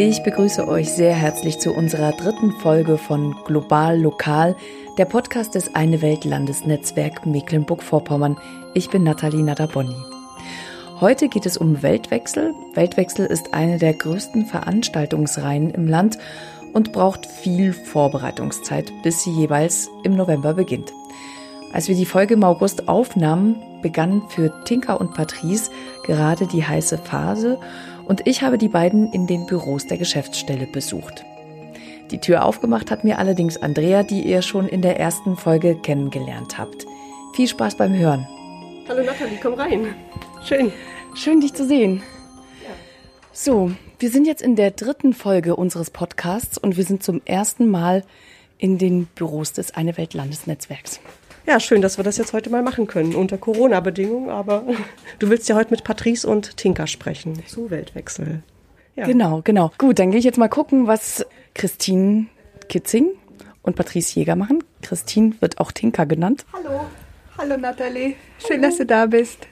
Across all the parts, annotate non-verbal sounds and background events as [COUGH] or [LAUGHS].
Ich begrüße euch sehr herzlich zu unserer dritten Folge von Global Lokal, der Podcast des Eine Welt Landesnetzwerk Mecklenburg-Vorpommern. Ich bin Nathalie Nadabonni. Heute geht es um Weltwechsel. Weltwechsel ist eine der größten Veranstaltungsreihen im Land und braucht viel Vorbereitungszeit, bis sie jeweils im November beginnt. Als wir die Folge im August aufnahmen, begann für Tinker und Patrice gerade die heiße Phase und ich habe die beiden in den Büros der Geschäftsstelle besucht. Die Tür aufgemacht hat mir allerdings Andrea, die ihr schon in der ersten Folge kennengelernt habt. Viel Spaß beim Hören. Hallo Nathalie, komm rein. Schön. Schön, dich zu sehen. So, wir sind jetzt in der dritten Folge unseres Podcasts und wir sind zum ersten Mal in den Büros des Eine Welt Landesnetzwerks. Ja, schön, dass wir das jetzt heute mal machen können, unter Corona-Bedingungen, aber [LAUGHS] du willst ja heute mit Patrice und Tinka sprechen zu Weltwechsel. Ja. Genau, genau. Gut, dann gehe ich jetzt mal gucken, was Christine Kitzing und Patrice Jäger machen. Christine wird auch Tinka genannt. Hallo. Hallo Nathalie. Schön, Hallo. dass du da bist.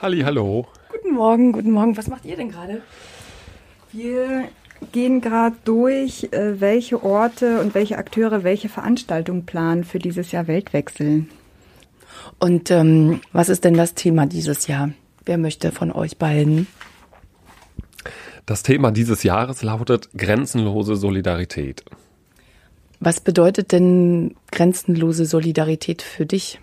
Halli, hallo. Guten Morgen, guten Morgen. Was macht ihr denn gerade? Wir gehen gerade durch, äh, welche Orte und welche Akteure welche Veranstaltungen planen für dieses Jahr Weltwechsel. Und ähm, was ist denn das Thema dieses Jahr? Wer möchte von euch beiden? Das Thema dieses Jahres lautet grenzenlose Solidarität. Was bedeutet denn grenzenlose Solidarität für dich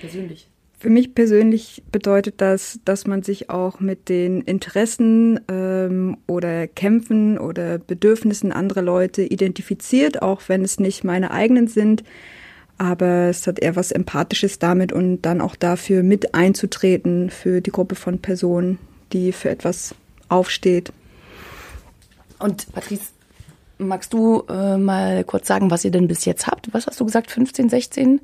persönlich? Für mich persönlich bedeutet das, dass man sich auch mit den Interessen ähm, oder Kämpfen oder Bedürfnissen anderer Leute identifiziert, auch wenn es nicht meine eigenen sind. Aber es hat eher was Empathisches damit und dann auch dafür mit einzutreten für die Gruppe von Personen, die für etwas aufsteht. Und Patrice, magst du äh, mal kurz sagen, was ihr denn bis jetzt habt? Was hast du gesagt? 15, 16,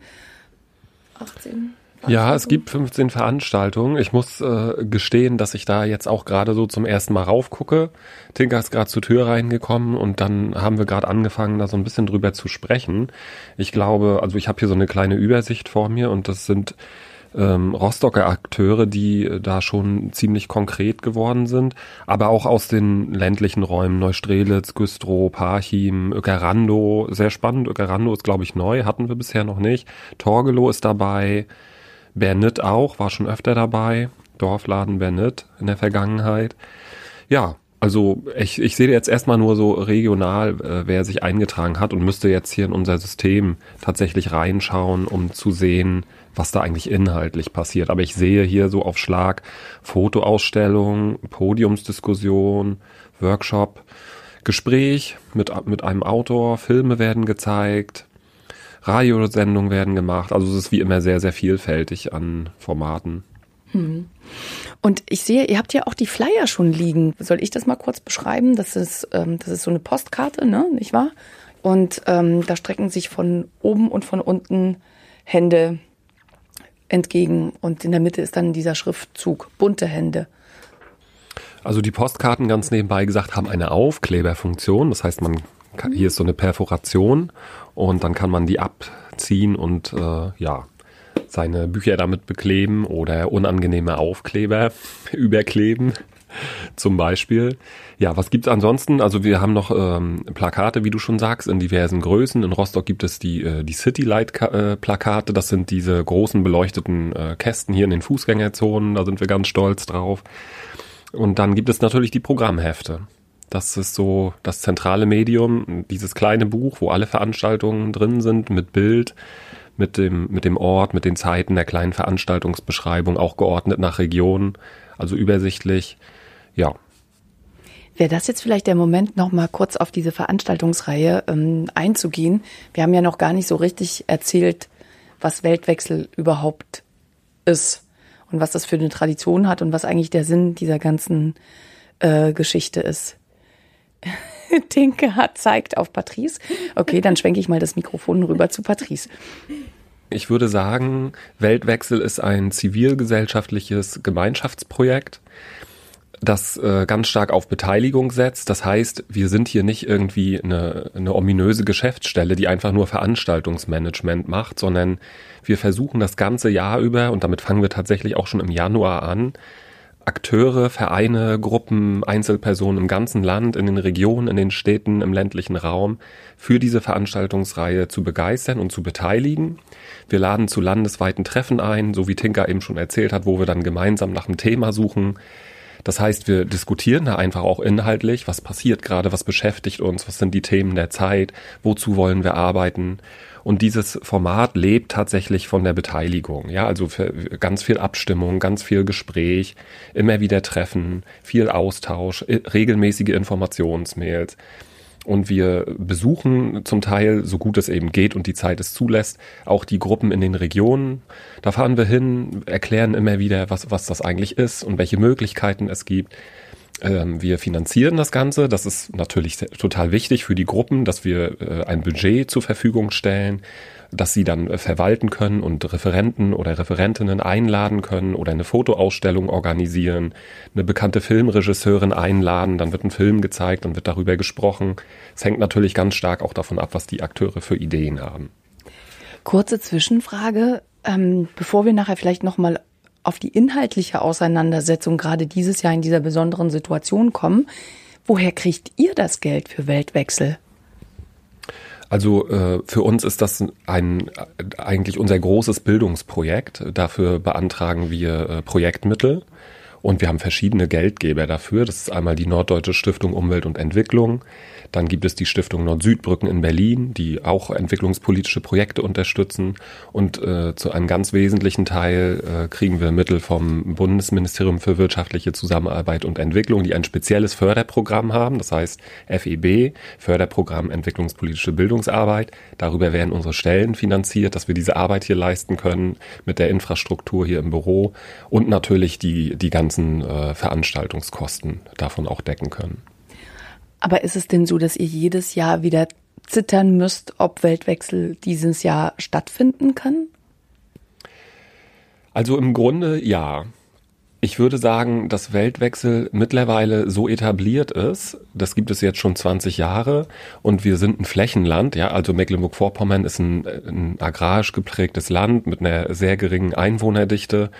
18? Ja, es gibt 15 Veranstaltungen. Ich muss äh, gestehen, dass ich da jetzt auch gerade so zum ersten Mal raufgucke. Tinker ist gerade zur Tür reingekommen und dann haben wir gerade angefangen, da so ein bisschen drüber zu sprechen. Ich glaube, also ich habe hier so eine kleine Übersicht vor mir und das sind ähm, Rostocker Akteure, die da schon ziemlich konkret geworden sind, aber auch aus den ländlichen Räumen, Neustrelitz, Güstrow, Parchim, Öckerando, sehr spannend, Öckerando ist glaube ich neu, hatten wir bisher noch nicht, Torgelow ist dabei, Bernit auch, war schon öfter dabei. Dorfladen Bernit in der Vergangenheit. Ja, also ich, ich sehe jetzt erstmal nur so regional, äh, wer sich eingetragen hat und müsste jetzt hier in unser System tatsächlich reinschauen, um zu sehen, was da eigentlich inhaltlich passiert. Aber ich sehe hier so auf Schlag Fotoausstellung, Podiumsdiskussion, Workshop, Gespräch mit, mit einem Autor, Filme werden gezeigt, Radiosendungen werden gemacht. Also es ist wie immer sehr, sehr vielfältig an Formaten. Hm. Und ich sehe, ihr habt ja auch die Flyer schon liegen. Soll ich das mal kurz beschreiben? Das ist, ähm, das ist so eine Postkarte, ne? nicht wahr? Und ähm, da strecken sich von oben und von unten Hände entgegen. Und in der Mitte ist dann dieser Schriftzug, bunte Hände. Also die Postkarten ganz nebenbei gesagt haben eine Aufkleberfunktion. Das heißt, man hier ist so eine Perforation und dann kann man die abziehen und äh, ja seine Bücher damit bekleben oder unangenehme Aufkleber [LAUGHS] überkleben zum Beispiel. Ja, was gibt's ansonsten? Also wir haben noch ähm, Plakate, wie du schon sagst, in diversen Größen. In Rostock gibt es die, äh, die City Light äh, Plakate. Das sind diese großen beleuchteten äh, Kästen hier in den Fußgängerzonen. Da sind wir ganz stolz drauf. Und dann gibt es natürlich die Programmhefte. Das ist so das zentrale Medium, dieses kleine Buch, wo alle Veranstaltungen drin sind, mit Bild, mit dem, mit dem Ort, mit den Zeiten der kleinen Veranstaltungsbeschreibung, auch geordnet nach Region, also übersichtlich. Ja. Wäre das jetzt vielleicht der Moment, noch mal kurz auf diese Veranstaltungsreihe ähm, einzugehen? Wir haben ja noch gar nicht so richtig erzählt, was Weltwechsel überhaupt ist und was das für eine Tradition hat und was eigentlich der Sinn dieser ganzen äh, Geschichte ist. [LAUGHS] Tinke hat, zeigt auf Patrice. Okay, dann schwenke ich mal das Mikrofon rüber zu Patrice. Ich würde sagen, Weltwechsel ist ein zivilgesellschaftliches Gemeinschaftsprojekt, das äh, ganz stark auf Beteiligung setzt. Das heißt, wir sind hier nicht irgendwie eine, eine ominöse Geschäftsstelle, die einfach nur Veranstaltungsmanagement macht, sondern wir versuchen das ganze Jahr über, und damit fangen wir tatsächlich auch schon im Januar an, Akteure, Vereine, Gruppen, Einzelpersonen im ganzen Land, in den Regionen, in den Städten, im ländlichen Raum für diese Veranstaltungsreihe zu begeistern und zu beteiligen. Wir laden zu landesweiten Treffen ein, so wie Tinka eben schon erzählt hat, wo wir dann gemeinsam nach einem Thema suchen. Das heißt, wir diskutieren da einfach auch inhaltlich, was passiert gerade, was beschäftigt uns, was sind die Themen der Zeit, wozu wollen wir arbeiten. Und dieses Format lebt tatsächlich von der Beteiligung. Ja, also ganz viel Abstimmung, ganz viel Gespräch, immer wieder Treffen, viel Austausch, regelmäßige Informationsmails. Und wir besuchen zum Teil, so gut es eben geht und die Zeit es zulässt, auch die Gruppen in den Regionen. Da fahren wir hin, erklären immer wieder, was, was das eigentlich ist und welche Möglichkeiten es gibt. Ähm, wir finanzieren das Ganze. Das ist natürlich total wichtig für die Gruppen, dass wir äh, ein Budget zur Verfügung stellen das sie dann äh, verwalten können und Referenten oder Referentinnen einladen können oder eine Fotoausstellung organisieren, eine bekannte Filmregisseurin einladen, dann wird ein Film gezeigt, dann wird darüber gesprochen. Es hängt natürlich ganz stark auch davon ab, was die Akteure für Ideen haben. Kurze Zwischenfrage, ähm, bevor wir nachher vielleicht nochmal auf die inhaltliche Auseinandersetzung gerade dieses Jahr in dieser besonderen Situation kommen. Woher kriegt ihr das Geld für Weltwechsel? Also äh, für uns ist das ein eigentlich unser großes Bildungsprojekt. Dafür beantragen wir äh, Projektmittel und wir haben verschiedene Geldgeber dafür. Das ist einmal die Norddeutsche Stiftung Umwelt und Entwicklung, dann gibt es die Stiftung Nord-Süd-Brücken in Berlin, die auch entwicklungspolitische Projekte unterstützen. Und äh, zu einem ganz wesentlichen Teil äh, kriegen wir Mittel vom Bundesministerium für wirtschaftliche Zusammenarbeit und Entwicklung, die ein spezielles Förderprogramm haben. Das heißt FEB, Förderprogramm Entwicklungspolitische Bildungsarbeit. Darüber werden unsere Stellen finanziert, dass wir diese Arbeit hier leisten können mit der Infrastruktur hier im Büro und natürlich die, die ganzen äh, Veranstaltungskosten davon auch decken können. Aber ist es denn so, dass ihr jedes Jahr wieder zittern müsst, ob Weltwechsel dieses Jahr stattfinden kann? Also im Grunde ja. Ich würde sagen, dass Weltwechsel mittlerweile so etabliert ist, das gibt es jetzt schon 20 Jahre und wir sind ein Flächenland, ja, also Mecklenburg-Vorpommern ist ein, ein agrarisch geprägtes Land mit einer sehr geringen Einwohnerdichte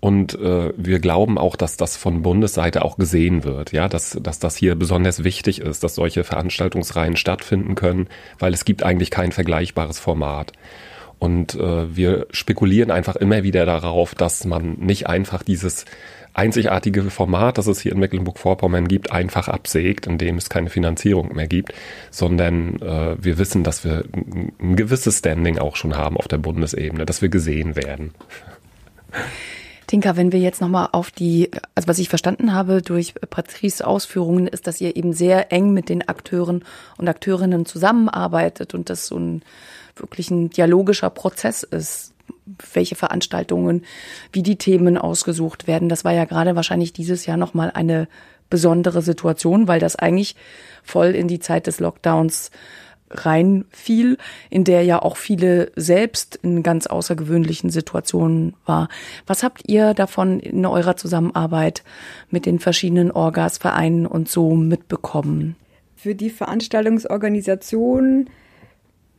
und äh, wir glauben auch, dass das von Bundesseite auch gesehen wird, ja, dass, dass das hier besonders wichtig ist, dass solche Veranstaltungsreihen stattfinden können, weil es gibt eigentlich kein vergleichbares Format. Und äh, wir spekulieren einfach immer wieder darauf, dass man nicht einfach dieses einzigartige Format, das es hier in Mecklenburg-Vorpommern gibt, einfach absägt, indem es keine Finanzierung mehr gibt, sondern äh, wir wissen, dass wir ein gewisses Standing auch schon haben auf der Bundesebene, dass wir gesehen werden. Tinka, wenn wir jetzt nochmal auf die, also was ich verstanden habe durch Patrice Ausführungen, ist, dass ihr eben sehr eng mit den Akteuren und Akteurinnen zusammenarbeitet und das so ein wirklich ein dialogischer Prozess ist, welche Veranstaltungen, wie die Themen ausgesucht werden. Das war ja gerade wahrscheinlich dieses Jahr nochmal eine besondere Situation, weil das eigentlich voll in die Zeit des Lockdowns reinfiel, in der ja auch viele selbst in ganz außergewöhnlichen Situationen war. Was habt ihr davon in eurer Zusammenarbeit mit den verschiedenen Orgas, Vereinen und so mitbekommen? Für die Veranstaltungsorganisation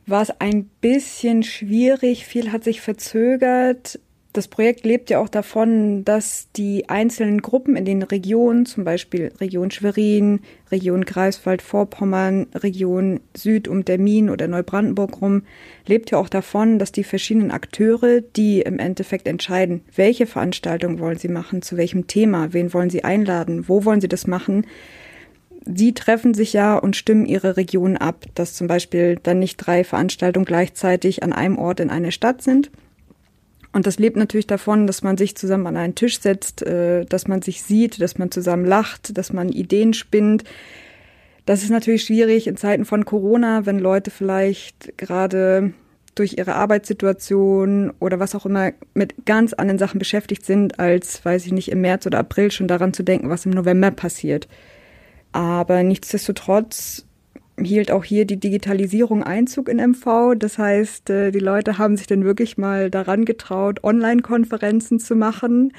war es ein bisschen schwierig, viel hat sich verzögert das Projekt lebt ja auch davon, dass die einzelnen Gruppen in den Regionen, zum Beispiel Region Schwerin, Region Greifswald-Vorpommern, Region Süd um der Min oder Neubrandenburg rum, lebt ja auch davon, dass die verschiedenen Akteure, die im Endeffekt entscheiden, welche Veranstaltung wollen sie machen, zu welchem Thema, wen wollen sie einladen, wo wollen sie das machen, Sie treffen sich ja und stimmen ihre Region ab, dass zum Beispiel dann nicht drei Veranstaltungen gleichzeitig an einem Ort in einer Stadt sind, und das lebt natürlich davon, dass man sich zusammen an einen Tisch setzt, äh, dass man sich sieht, dass man zusammen lacht, dass man Ideen spinnt. Das ist natürlich schwierig in Zeiten von Corona, wenn Leute vielleicht gerade durch ihre Arbeitssituation oder was auch immer mit ganz anderen Sachen beschäftigt sind, als, weiß ich nicht, im März oder April schon daran zu denken, was im November passiert. Aber nichtsdestotrotz hielt auch hier die Digitalisierung Einzug in MV. Das heißt, äh, die Leute haben sich dann wirklich mal daran getraut, Online-Konferenzen zu machen.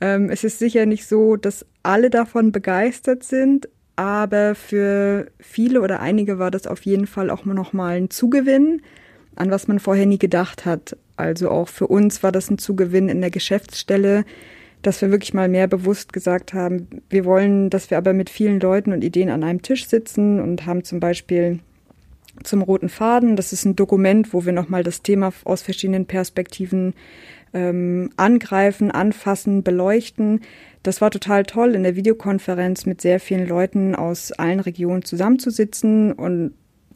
Ähm, es ist sicher nicht so, dass alle davon begeistert sind, aber für viele oder einige war das auf jeden Fall auch noch mal ein Zugewinn, an was man vorher nie gedacht hat. Also auch für uns war das ein Zugewinn in der Geschäftsstelle, dass wir wirklich mal mehr bewusst gesagt haben, wir wollen, dass wir aber mit vielen Leuten und Ideen an einem Tisch sitzen und haben zum Beispiel zum roten Faden, das ist ein Dokument, wo wir nochmal das Thema aus verschiedenen Perspektiven ähm, angreifen, anfassen, beleuchten. Das war total toll, in der Videokonferenz mit sehr vielen Leuten aus allen Regionen zusammenzusitzen und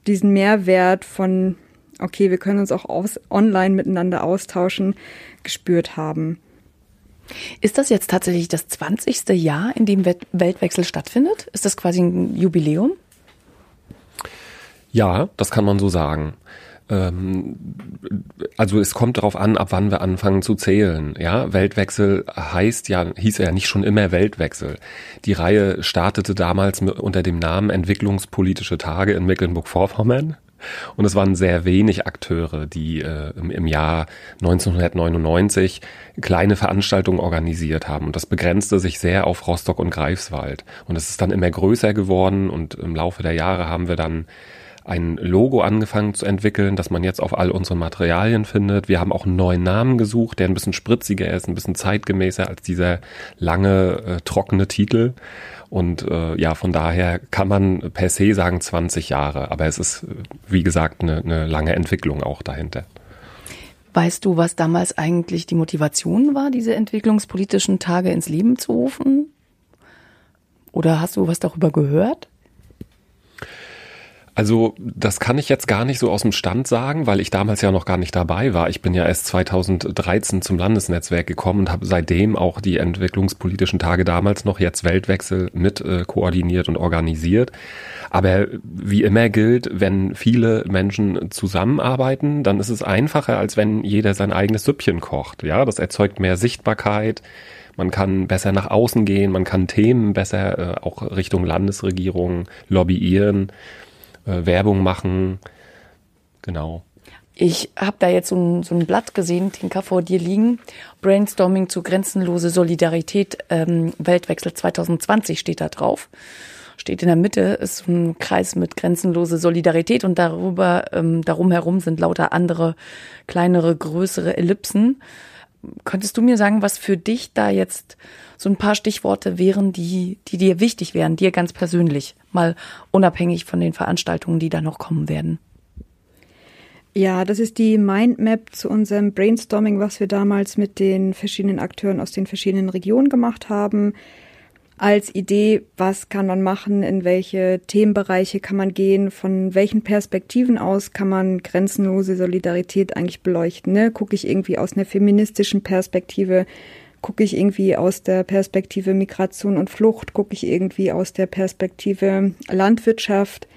diesen Mehrwert von, okay, wir können uns auch aus, online miteinander austauschen, gespürt haben. Ist das jetzt tatsächlich das 20. Jahr, in dem Weltwechsel stattfindet? Ist das quasi ein Jubiläum? Ja, das kann man so sagen. Ähm, also es kommt darauf an, ab wann wir anfangen zu zählen. Ja, Weltwechsel heißt ja, hieß ja nicht schon immer Weltwechsel. Die Reihe startete damals unter dem Namen Entwicklungspolitische Tage in Mecklenburg-Vorpommern. Und es waren sehr wenig Akteure, die äh, im, im, Jahr 1999 kleine Veranstaltungen organisiert haben. Und das begrenzte sich sehr auf Rostock und Greifswald. Und es ist dann immer größer geworden und im Laufe der Jahre haben wir dann ein Logo angefangen zu entwickeln, das man jetzt auf all unseren Materialien findet. Wir haben auch einen neuen Namen gesucht, der ein bisschen spritziger ist, ein bisschen zeitgemäßer als dieser lange, äh, trockene Titel. Und äh, ja, von daher kann man per se sagen 20 Jahre, aber es ist, wie gesagt, eine, eine lange Entwicklung auch dahinter. Weißt du, was damals eigentlich die Motivation war, diese entwicklungspolitischen Tage ins Leben zu rufen? Oder hast du was darüber gehört? Also das kann ich jetzt gar nicht so aus dem Stand sagen, weil ich damals ja noch gar nicht dabei war. Ich bin ja erst 2013 zum Landesnetzwerk gekommen und habe seitdem auch die entwicklungspolitischen Tage damals noch jetzt Weltwechsel mit äh, koordiniert und organisiert. Aber wie immer gilt, wenn viele Menschen zusammenarbeiten, dann ist es einfacher, als wenn jeder sein eigenes Süppchen kocht. Ja, das erzeugt mehr Sichtbarkeit. Man kann besser nach außen gehen, man kann Themen besser äh, auch Richtung Landesregierung lobbyieren äh, Werbung machen. Genau. Ich habe da jetzt so ein, so ein Blatt gesehen, Tinka, vor dir liegen. Brainstorming zu grenzenlose Solidarität, ähm, Weltwechsel 2020 steht da drauf. Steht in der Mitte, ist ein Kreis mit grenzenlose Solidarität und darüber, ähm, darum herum sind lauter andere, kleinere, größere Ellipsen. Könntest du mir sagen, was für dich da jetzt so ein paar Stichworte wären, die, die dir wichtig wären, dir ganz persönlich, mal unabhängig von den Veranstaltungen, die da noch kommen werden? Ja, das ist die Mindmap zu unserem Brainstorming, was wir damals mit den verschiedenen Akteuren aus den verschiedenen Regionen gemacht haben. Als Idee, was kann man machen, in welche Themenbereiche kann man gehen, von welchen Perspektiven aus kann man grenzenlose Solidarität eigentlich beleuchten. Ne? Gucke ich irgendwie aus einer feministischen Perspektive, gucke ich irgendwie aus der Perspektive Migration und Flucht, gucke ich irgendwie aus der Perspektive Landwirtschaft.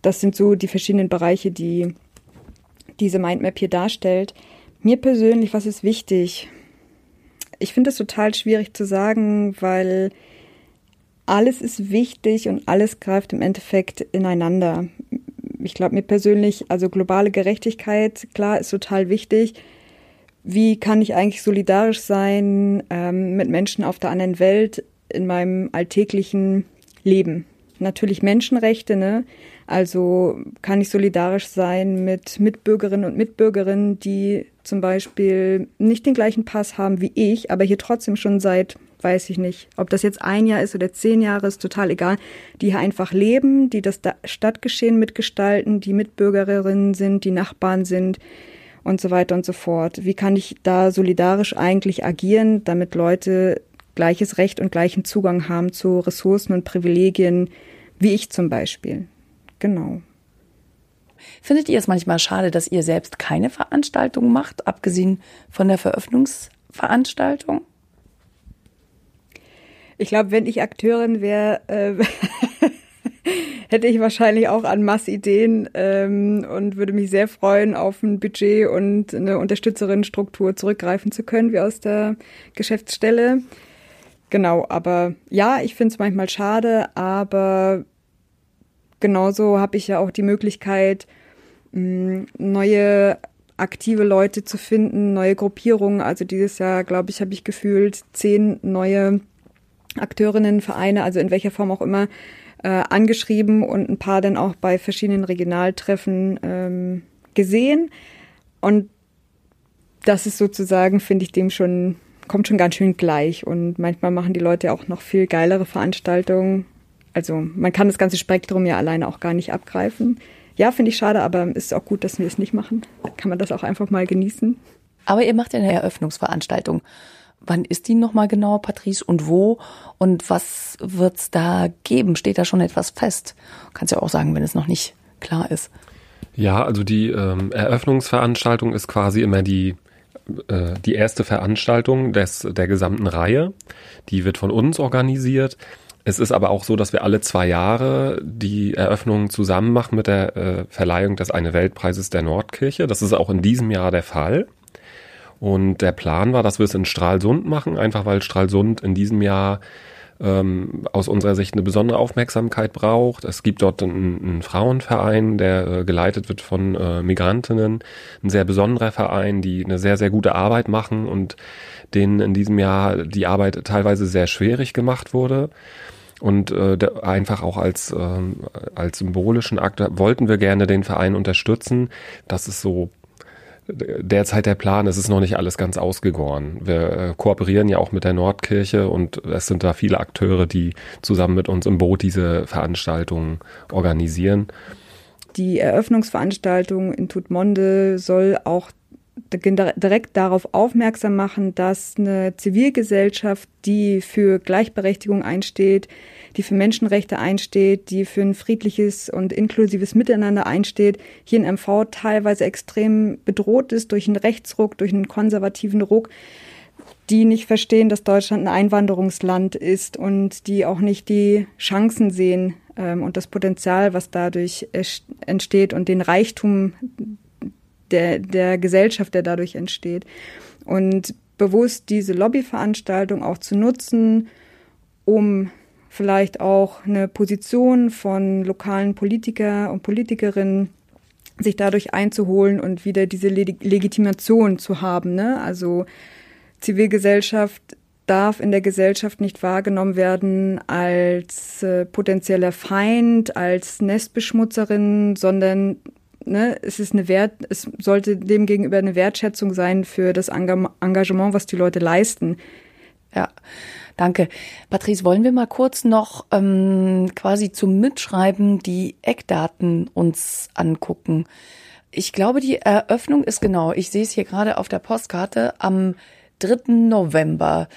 Das sind so die verschiedenen Bereiche, die diese Mindmap hier darstellt. Mir persönlich, was ist wichtig? Ich finde es total schwierig zu sagen, weil alles ist wichtig und alles greift im Endeffekt ineinander. Ich glaube mir persönlich, also globale Gerechtigkeit, klar, ist total wichtig wie kann ich eigentlich solidarisch sein ähm, mit Menschen auf der anderen Welt in meinem alltäglichen Leben. Natürlich Menschenrechte, ne? Also kann ich solidarisch sein mit Mitbürgerinnen und Mitbürgerinnen, die zum Beispiel nicht den gleichen Pass haben wie ich, aber hier trotzdem schon seit, weiß ich nicht, ob das jetzt ein Jahr ist oder zehn Jahre, ist total egal, die hier einfach leben, die das Stadtgeschehen mitgestalten, die Mitbürgerinnen sind, die Nachbarn sind, und so weiter und so fort. Wie kann ich da solidarisch eigentlich agieren, damit Leute gleiches Recht und gleichen Zugang haben zu Ressourcen und Privilegien, wie ich zum Beispiel. Genau. Findet ihr es manchmal schade, dass ihr selbst keine Veranstaltung macht, abgesehen von der Veröffentlichungsveranstaltung? Ich glaube, wenn ich Akteurin wäre, äh, [LAUGHS] hätte ich wahrscheinlich auch an Massideen ähm, und würde mich sehr freuen, auf ein Budget und eine Unterstützerinnenstruktur zurückgreifen zu können, wie aus der Geschäftsstelle. Genau, aber ja, ich finde es manchmal schade, aber genauso habe ich ja auch die Möglichkeit, mh, neue aktive Leute zu finden, neue Gruppierungen. Also dieses Jahr, glaube ich, habe ich gefühlt zehn neue Akteurinnen, Vereine, also in welcher Form auch immer, äh, angeschrieben und ein paar dann auch bei verschiedenen Regionaltreffen ähm, gesehen. Und das ist sozusagen, finde ich, dem schon kommt schon ganz schön gleich. Und manchmal machen die Leute auch noch viel geilere Veranstaltungen. Also man kann das ganze Spektrum ja alleine auch gar nicht abgreifen. Ja, finde ich schade, aber ist auch gut, dass wir es nicht machen. Kann man das auch einfach mal genießen. Aber ihr macht ja eine Eröffnungsveranstaltung. Wann ist die nochmal genau, Patrice, und wo? Und was wird's da geben? Steht da schon etwas fest? Kannst ja auch sagen, wenn es noch nicht klar ist. Ja, also die ähm, Eröffnungsveranstaltung ist quasi immer die äh, die erste Veranstaltung des, der gesamten Reihe. Die wird von uns organisiert. Es ist aber auch so, dass wir alle zwei Jahre die Eröffnung zusammen machen mit der äh, Verleihung des Eine Weltpreises der Nordkirche. Das ist auch in diesem Jahr der Fall. Und der Plan war, dass wir es in Stralsund machen, einfach weil Stralsund in diesem Jahr ähm, aus unserer Sicht eine besondere Aufmerksamkeit braucht. Es gibt dort einen, einen Frauenverein, der äh, geleitet wird von äh, Migrantinnen, ein sehr besonderer Verein, die eine sehr, sehr gute Arbeit machen und denen in diesem Jahr die Arbeit teilweise sehr schwierig gemacht wurde. Und äh, einfach auch als, äh, als symbolischen Akt wollten wir gerne den Verein unterstützen. Das ist so derzeit der Plan, es ist noch nicht alles ganz ausgegoren. Wir äh, kooperieren ja auch mit der Nordkirche und es sind da viele Akteure, die zusammen mit uns im Boot diese Veranstaltungen organisieren. Die Eröffnungsveranstaltung in Tutmonde soll auch direkt darauf aufmerksam machen, dass eine Zivilgesellschaft, die für Gleichberechtigung einsteht, die für Menschenrechte einsteht, die für ein friedliches und inklusives Miteinander einsteht, hier in MV teilweise extrem bedroht ist durch einen Rechtsruck, durch einen konservativen Ruck, die nicht verstehen, dass Deutschland ein Einwanderungsland ist und die auch nicht die Chancen sehen ähm, und das Potenzial, was dadurch entsteht und den Reichtum der, der Gesellschaft, der dadurch entsteht. Und bewusst diese Lobbyveranstaltung auch zu nutzen, um vielleicht auch eine Position von lokalen Politiker und Politikerinnen sich dadurch einzuholen und wieder diese Legitimation zu haben. Ne? Also Zivilgesellschaft darf in der Gesellschaft nicht wahrgenommen werden als äh, potenzieller Feind, als Nestbeschmutzerin, sondern ne, es ist eine Wert, es sollte dem gegenüber eine Wertschätzung sein für das Engagement, was die Leute leisten. Ja. Danke. Patrice, wollen wir mal kurz noch ähm, quasi zum Mitschreiben die Eckdaten uns angucken? Ich glaube, die Eröffnung ist genau, ich sehe es hier gerade auf der Postkarte, am 3. November.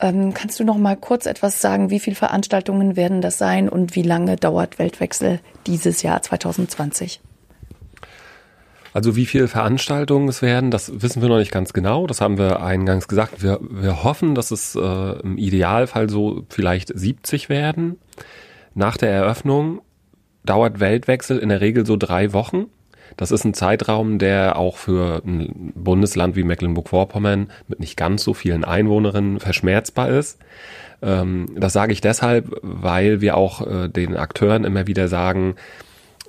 Ähm, kannst du noch mal kurz etwas sagen, wie viele Veranstaltungen werden das sein und wie lange dauert Weltwechsel dieses Jahr 2020? Also wie viele Veranstaltungen es werden, das wissen wir noch nicht ganz genau. Das haben wir eingangs gesagt. Wir, wir hoffen, dass es äh, im Idealfall so vielleicht 70 werden. Nach der Eröffnung dauert Weltwechsel in der Regel so drei Wochen. Das ist ein Zeitraum, der auch für ein Bundesland wie Mecklenburg-Vorpommern mit nicht ganz so vielen Einwohnerinnen verschmerzbar ist. Ähm, das sage ich deshalb, weil wir auch äh, den Akteuren immer wieder sagen,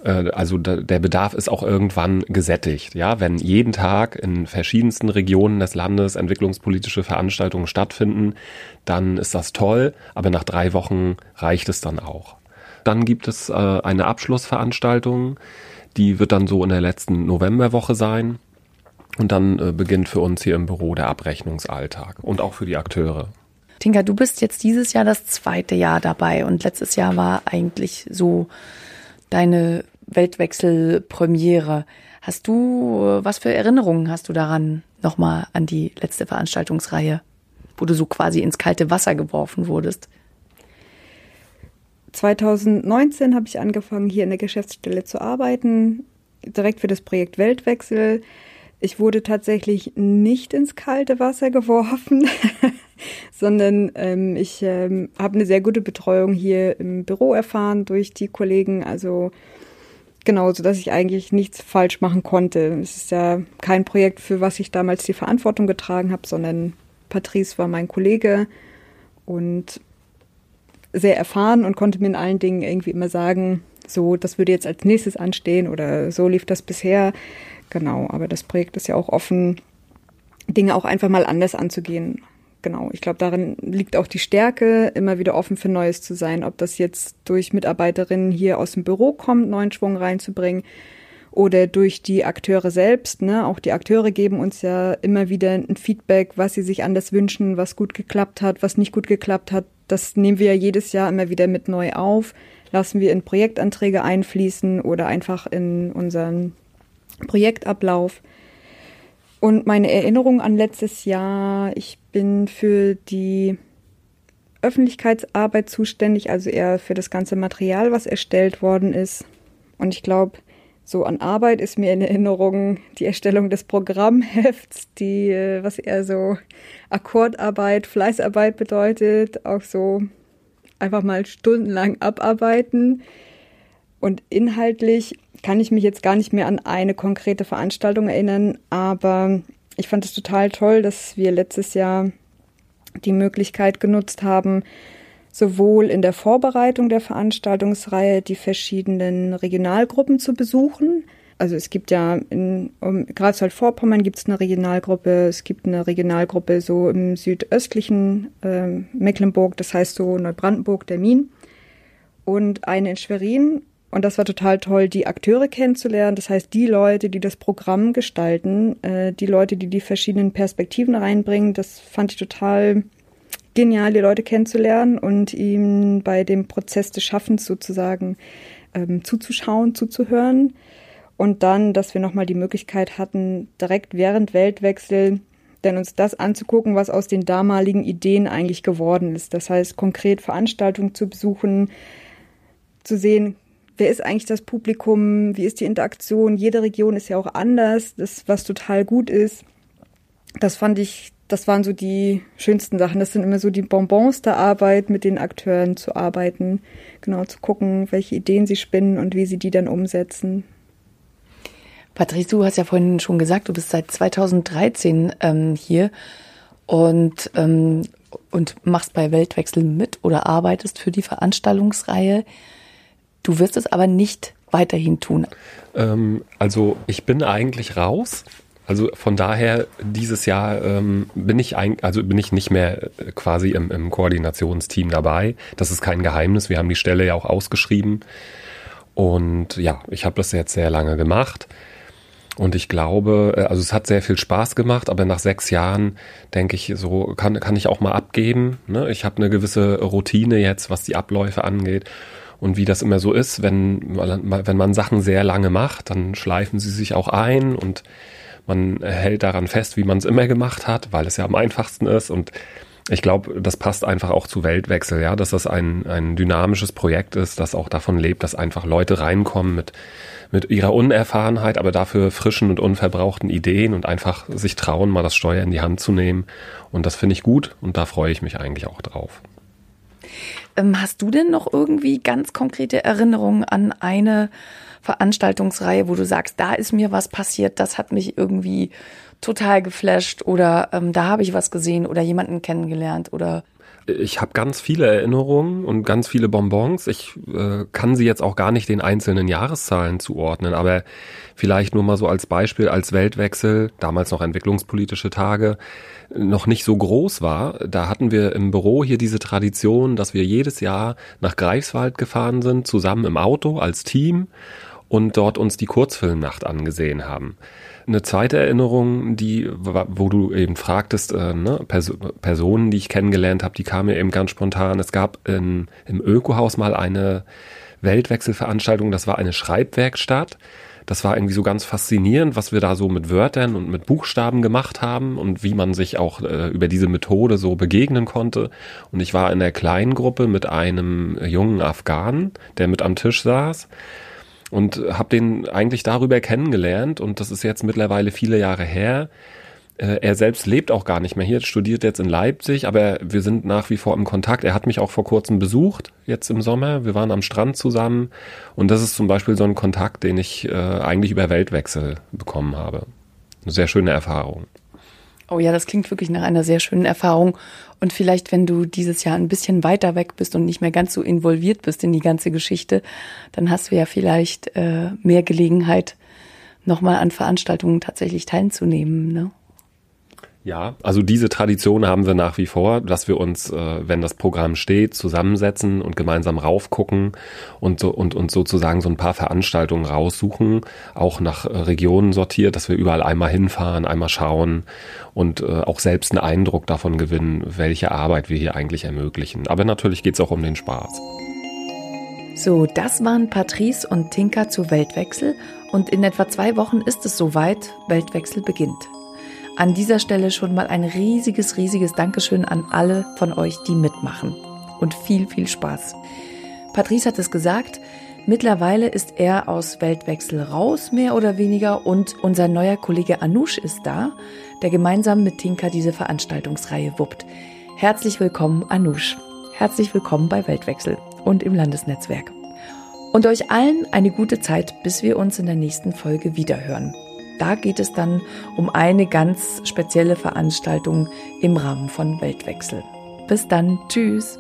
also der Bedarf ist auch irgendwann gesättigt. Ja, wenn jeden Tag in verschiedensten Regionen des Landes entwicklungspolitische Veranstaltungen stattfinden, dann ist das toll, aber nach drei Wochen reicht es dann auch. Dann gibt es äh, eine Abschlussveranstaltung, die wird dann so in der letzten Novemberwoche sein. Und dann äh, beginnt für uns hier im Büro der Abrechnungsalltag und auch für die Akteure. Tinka, du bist jetzt dieses Jahr das zweite Jahr dabei und letztes Jahr war eigentlich so deine Weltwechselpremiere. Hast du, äh, was für Erinnerungen hast du daran nochmal an die letzte Veranstaltungsreihe, wo du so quasi ins kalte Wasser geworfen wurdest? 2019 habe ich angefangen, hier in der Geschäftsstelle zu arbeiten, direkt für das Projekt Weltwechsel. Ich wurde tatsächlich nicht ins kalte Wasser [LAUGHS] geworfen, sondern ähm, ich ähm, habe eine sehr gute Betreuung hier im Büro erfahren durch die Kollegen. Also Genau, so dass ich eigentlich nichts falsch machen konnte. Es ist ja kein Projekt, für was ich damals die Verantwortung getragen habe, sondern Patrice war mein Kollege und sehr erfahren und konnte mir in allen Dingen irgendwie immer sagen, so, das würde jetzt als nächstes anstehen oder so lief das bisher. Genau, aber das Projekt ist ja auch offen, Dinge auch einfach mal anders anzugehen genau, ich glaube, darin liegt auch die Stärke, immer wieder offen für Neues zu sein. Ob das jetzt durch Mitarbeiterinnen hier aus dem Büro kommt, neuen Schwung reinzubringen, oder durch die Akteure selbst. Ne? Auch die Akteure geben uns ja immer wieder ein Feedback, was sie sich anders wünschen, was gut geklappt hat, was nicht gut geklappt hat. Das nehmen wir ja jedes Jahr immer wieder mit neu auf, lassen wir in Projektanträge einfließen oder einfach in unseren Projektablauf. Und meine Erinnerung an letztes Jahr, ich bin für die Öffentlichkeitsarbeit zuständig, also eher für das ganze Material, was erstellt worden ist. Und ich glaube, so an Arbeit ist mir in Erinnerung die Erstellung des Programmhefts, die, äh, was eher so Akkordarbeit, Fleißarbeit bedeutet, auch so einfach mal stundenlang abarbeiten. Und inhaltlich kann ich mich jetzt gar nicht mehr an eine konkrete Veranstaltung erinnern, aber ich fand es total toll, dass wir letztes Jahr die Möglichkeit genutzt haben, sowohl in der Vorbereitung der Veranstaltungsreihe die verschiedenen Regionalgruppen zu besuchen. Also es gibt ja in um, Greifswald-Vorpommern gibt es eine Regionalgruppe, es gibt eine Regionalgruppe so im südöstlichen äh, Mecklenburg, das heißt so Neubrandenburg, der Min und eine in Schwerin. Und das war total toll, die Akteure kennenzulernen. Das heißt, die Leute, die das Programm gestalten, äh, die Leute, die die verschiedenen Perspektiven reinbringen, das fand ich total genial, die Leute kennenzulernen und ihm bei dem Prozess des Schaffens sozusagen ähm, zuzuschauen, zuzuhören. Und dann, dass wir nochmal die Möglichkeit hatten, direkt während Weltwechsel denn uns das anzugucken, was aus den damaligen Ideen eigentlich geworden ist. Das heißt, konkret Veranstaltungen zu besuchen, zu sehen, wer ist eigentlich das Publikum, wie ist die Interaktion. Jede Region ist ja auch anders, das, was total gut ist. Das fand ich das waren so die schönsten Sachen. Das sind immer so die Bonbons der Arbeit, mit den Akteuren zu arbeiten, genau zu gucken, welche Ideen sie spinnen und wie sie die dann umsetzen. Patrice, du hast ja vorhin schon gesagt, du bist seit 2013 ähm, hier und, ähm, und machst bei Weltwechsel mit oder arbeitest für die Veranstaltungsreihe. Du wirst es aber nicht weiterhin tun. Ähm, also ich bin eigentlich raus. Also von daher dieses Jahr ähm, bin ich ein, also bin ich nicht mehr äh, quasi im, im Koordinationsteam dabei. Das ist kein Geheimnis. Wir haben die Stelle ja auch ausgeschrieben. Und ja, ich habe das jetzt sehr lange gemacht. Und ich glaube, äh, also es hat sehr viel Spaß gemacht, aber nach sechs Jahren denke ich, so kann, kann ich auch mal abgeben. Ne? Ich habe eine gewisse Routine jetzt, was die Abläufe angeht. Und wie das immer so ist, wenn, wenn man Sachen sehr lange macht, dann schleifen sie sich auch ein und man hält daran fest, wie man es immer gemacht hat, weil es ja am einfachsten ist und ich glaube, das passt einfach auch zu Weltwechsel, ja, dass das ein, ein dynamisches Projekt ist, das auch davon lebt, dass einfach Leute reinkommen mit, mit ihrer Unerfahrenheit, aber dafür frischen und unverbrauchten Ideen und einfach sich trauen, mal das Steuer in die Hand zu nehmen. Und das finde ich gut und da freue ich mich eigentlich auch drauf. Ähm, hast du denn noch irgendwie ganz konkrete Erinnerungen an eine Veranstaltungsreihe, wo du sagst, da ist mir was passiert, das hat mich irgendwie total geflasht oder ähm, da habe ich was gesehen oder jemanden kennengelernt oder ich habe ganz viele Erinnerungen und ganz viele Bonbons. Ich äh, kann sie jetzt auch gar nicht den einzelnen Jahreszahlen zuordnen, aber vielleicht nur mal so als Beispiel, als Weltwechsel, damals noch entwicklungspolitische Tage, noch nicht so groß war, da hatten wir im Büro hier diese Tradition, dass wir jedes Jahr nach Greifswald gefahren sind, zusammen im Auto als Team und dort uns die Kurzfilmnacht angesehen haben. Eine zweite Erinnerung, die, wo du eben fragtest, äh, ne, Pers Personen, die ich kennengelernt habe, die kamen mir eben ganz spontan. Es gab in, im Ökohaus mal eine Weltwechselveranstaltung, das war eine Schreibwerkstatt. Das war irgendwie so ganz faszinierend, was wir da so mit Wörtern und mit Buchstaben gemacht haben und wie man sich auch äh, über diese Methode so begegnen konnte. Und ich war in der kleinen Gruppe mit einem jungen Afghanen, der mit am Tisch saß und habe den eigentlich darüber kennengelernt und das ist jetzt mittlerweile viele Jahre her. Äh, er selbst lebt auch gar nicht mehr hier, studiert jetzt in Leipzig, aber wir sind nach wie vor im Kontakt. Er hat mich auch vor kurzem besucht, jetzt im Sommer. Wir waren am Strand zusammen und das ist zum Beispiel so ein Kontakt, den ich äh, eigentlich über Weltwechsel bekommen habe. Eine sehr schöne Erfahrung. Oh ja, das klingt wirklich nach einer sehr schönen Erfahrung. Und vielleicht, wenn du dieses Jahr ein bisschen weiter weg bist und nicht mehr ganz so involviert bist in die ganze Geschichte, dann hast du ja vielleicht äh, mehr Gelegenheit, nochmal an Veranstaltungen tatsächlich teilzunehmen. Ne? Ja, also diese Tradition haben wir nach wie vor, dass wir uns, äh, wenn das Programm steht, zusammensetzen und gemeinsam raufgucken und so und, und sozusagen so ein paar Veranstaltungen raussuchen, auch nach äh, Regionen sortiert, dass wir überall einmal hinfahren, einmal schauen und äh, auch selbst einen Eindruck davon gewinnen, welche Arbeit wir hier eigentlich ermöglichen. Aber natürlich geht's auch um den Spaß. So, das waren Patrice und Tinka zu Weltwechsel und in etwa zwei Wochen ist es soweit, Weltwechsel beginnt. An dieser Stelle schon mal ein riesiges, riesiges Dankeschön an alle von euch, die mitmachen. Und viel, viel Spaß. Patrice hat es gesagt, mittlerweile ist er aus Weltwechsel raus, mehr oder weniger, und unser neuer Kollege Anush ist da, der gemeinsam mit Tinka diese Veranstaltungsreihe wuppt. Herzlich willkommen, Anush. Herzlich willkommen bei Weltwechsel und im Landesnetzwerk. Und euch allen eine gute Zeit, bis wir uns in der nächsten Folge wiederhören. Da geht es dann um eine ganz spezielle Veranstaltung im Rahmen von Weltwechsel. Bis dann, tschüss.